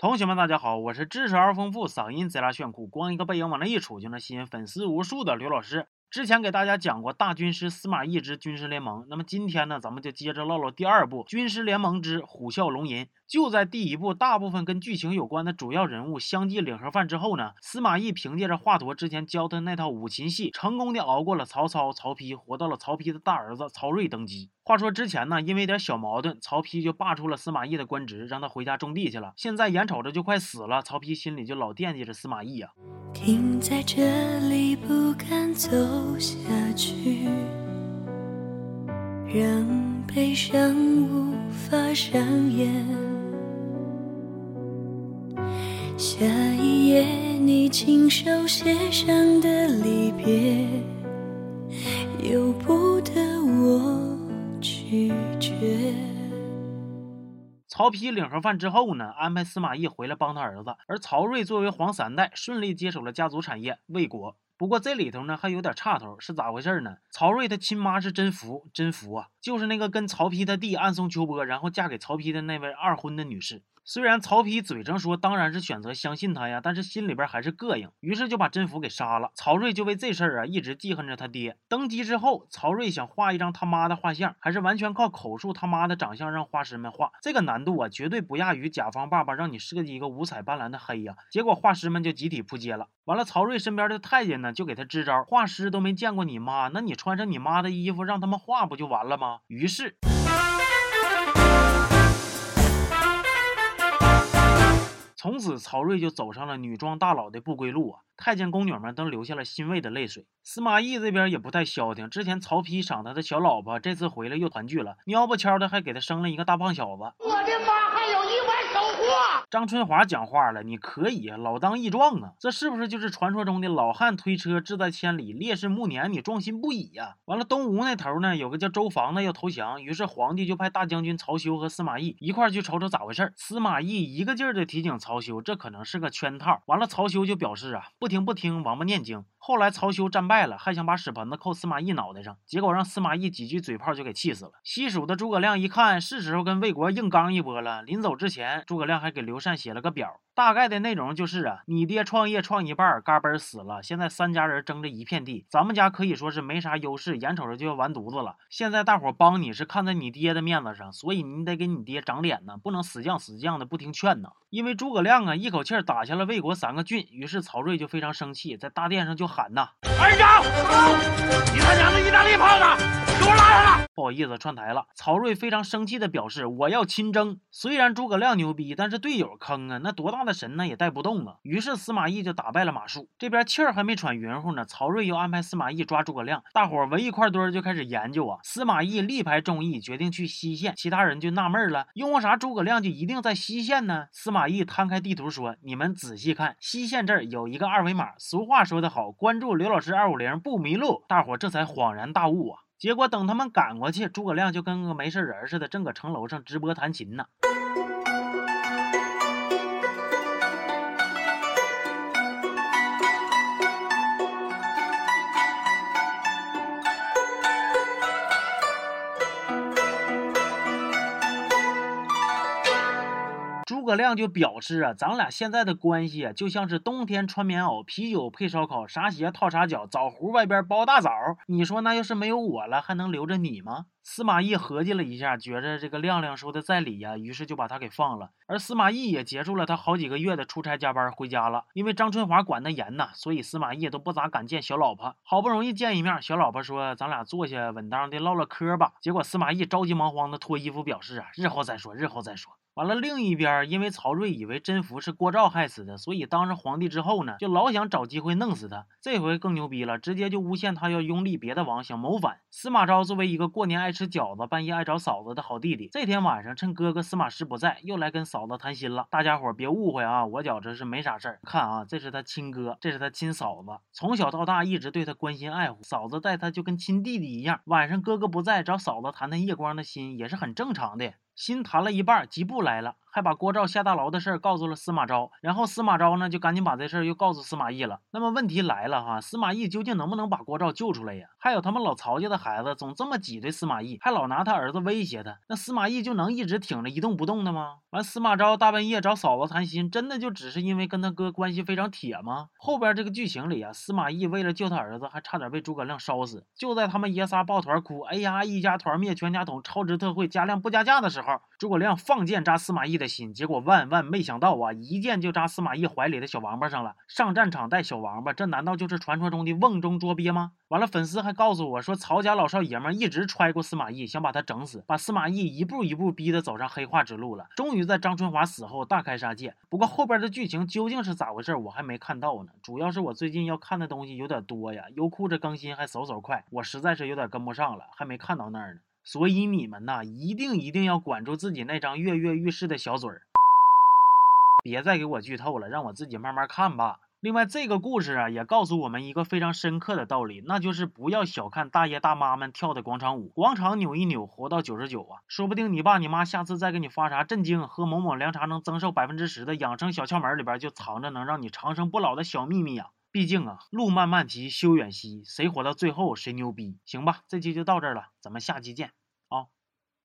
同学们，大家好，我是知识而丰富、嗓音贼拉炫酷、光一个背影往那一杵就能吸引粉丝无数的刘老师。之前给大家讲过大军师司马懿之军师联盟，那么今天呢，咱们就接着唠唠第二部军师联盟之虎啸龙吟。就在第一部大部分跟剧情有关的主要人物相继领盒饭之后呢，司马懿凭借着华佗之前教他那套五禽戏，成功的熬过了曹操、曹丕，活到了曹丕的大儿子曹睿登基。话说之前呢，因为点小矛盾，曹丕就罢黜了司马懿的官职，让他回家种地去了。现在眼瞅着就快死了，曹丕心里就老惦记着司马懿呀。停在这里，不敢走下去，让悲伤无法上演。下一页你亲手写上的离别，由不得我拒绝。曹丕领盒饭之后呢，安排司马懿回来帮他儿子，而曹睿作为皇三代，顺利接手了家族产业魏国。不过这里头呢还有点岔头，是咋回事呢？曹睿他亲妈是甄宓，甄宓啊，就是那个跟曹丕他弟暗送秋波，然后嫁给曹丕的那位二婚的女士。虽然曹丕嘴上说当然是选择相信他呀，但是心里边还是膈应，于是就把甄宓给杀了。曹睿就为这事儿啊一直记恨着他爹。登基之后，曹睿想画一张他妈的画像，还是完全靠口述他妈的长相让画师们画，这个难度啊绝对不亚于甲方爸爸让你设计一个五彩斑斓的黑呀。结果画师们就集体扑街了。完了，曹睿身边的太监呢就给他支招，画师都没见过你妈，那你穿上你妈的衣服让他们画不就完了吗？于是。从此，曹睿就走上了女装大佬的不归路啊！太监宫女们都流下了欣慰的泪水。司马懿这边也不太消停，之前曹丕赏他的小老婆，这次回来又团聚了，喵不悄的还给他生了一个大胖小子。我的妈，还有意外收获！张春华讲话了，你可以老当益壮啊！这是不是就是传说中的老汉推车志在千里，烈士暮年你壮心不已呀？完了，东吴那头呢，有个叫周防的要投降，于是皇帝就派大将军曹休和司马懿一块去瞅瞅咋回事。司马懿一个劲儿的提醒曹休，这可能是个圈套。完了，曹休就表示啊，不听不听，王八念经。后来曹休战败了，还想把屎盆子扣司马懿脑袋上，结果让司马懿几句嘴炮就给气死了。西蜀的诸葛亮一看是时候跟魏国硬刚一波了，临走之前，诸葛亮还给刘禅写了个表。大概的内容就是啊，你爹创业创一半，嘎嘣死了，现在三家人争着一片地，咱们家可以说是没啥优势，眼瞅着就要完犊子了。现在大伙帮你是看在你爹的面子上，所以你得给你爹长脸呢，不能死犟死犟的不听劝呢。因为诸葛亮啊一口气打下了魏国三个郡，于是曹睿就非常生气，在大殿上就喊呐：“二长，你他娘的意大利炮呢？给我拉下来！”不好意思，串台了。曹睿非常生气的表示：“我要亲征。”虽然诸葛亮牛逼，但是队友坑啊，那多大的神呢也带不动啊。于是司马懿就打败了马谡。这边气儿还没喘匀乎呢，曹睿又安排司马懿抓诸葛亮。大伙围一块堆儿就开始研究啊。司马懿力排众议，决定去西线。其他人就纳闷了：因为啥诸葛亮就一定在西线呢？司马懿摊开地图说：“你们仔细看，西线这儿有一个二维码。俗话说得好，关注刘老师二五零不迷路。”大伙这才恍然大悟啊。结果等他们赶过去，诸葛亮就跟个没事人似的，正搁城楼上直播弹琴呢。葛亮就表示啊，咱俩现在的关系，就像是冬天穿棉袄，啤酒配烧烤，啥鞋套啥脚，枣核外边包大枣。你说那要是没有我了，还能留着你吗？司马懿合计了一下，觉着这个亮亮说的在理呀，于是就把他给放了。而司马懿也结束了他好几个月的出差加班，回家了。因为张春华管得严呐，所以司马懿都不咋敢见小老婆。好不容易见一面，小老婆说：“咱俩坐下稳当的唠唠嗑吧。”结果司马懿着急忙慌的脱衣服，表示啊，日后再说，日后再说。完了，另一边，因为曹睿以为甄宓是郭照害死的，所以当上皇帝之后呢，就老想找机会弄死他。这回更牛逼了，直接就诬陷他要拥立别的王，想谋反。司马昭作为一个过年爱吃饺子、半夜爱找嫂子的好弟弟，这天晚上趁哥哥司马师不在，又来跟嫂子谈心了。大家伙别误会啊，我觉着是没啥事儿。看啊，这是他亲哥，这是他亲嫂子，从小到大一直对他关心爱护，嫂子待他就跟亲弟弟一样。晚上哥哥不在，找嫂子谈谈夜光的心也是很正常的。心谈了一半，吉布来了。还把郭照下大牢的事儿告诉了司马昭，然后司马昭呢就赶紧把这事儿又告诉司马懿了。那么问题来了哈，司马懿究竟能不能把郭照救出来呀？还有他们老曹家的孩子总这么挤兑司马懿，还老拿他儿子威胁他，那司马懿就能一直挺着一动不动的吗？完，司马昭大半夜找嫂子谈心，真的就只是因为跟他哥关系非常铁吗？后边这个剧情里啊，司马懿为了救他儿子，还差点被诸葛亮烧死。就在他们爷仨抱团哭，哎呀，一家团灭全家桶，超值特惠，加量不加价的时候，诸葛亮放箭扎司马懿的心，结果万万没想到啊，一箭就扎司马懿怀里的小王八上了。上战场带小王八，这难道就是传说中的瓮中捉鳖吗？完了，粉丝还告诉我说，曹家老少爷们一直揣过司马懿，想把他整死，把司马懿一步一步逼得走上黑化之路了。终于在张春华死后大开杀戒。不过后边的剧情究竟是咋回事，我还没看到呢。主要是我最近要看的东西有点多呀，优酷这更新还嗖嗖快，我实在是有点跟不上了，还没看到那儿呢。所以你们呐，一定一定要管住自己那张跃跃欲试的小嘴儿，别再给我剧透了，让我自己慢慢看吧。另外，这个故事啊，也告诉我们一个非常深刻的道理，那就是不要小看大爷大妈们跳的广场舞，广场扭一扭，活到九十九啊，说不定你爸你妈下次再给你发啥震惊，喝某某凉茶能增寿百分之十的养生小窍门里边，就藏着能让你长生不老的小秘密呀。毕竟啊，路漫漫其修远兮，谁活到最后谁牛逼。行吧，这期就到这儿了，咱们下期见。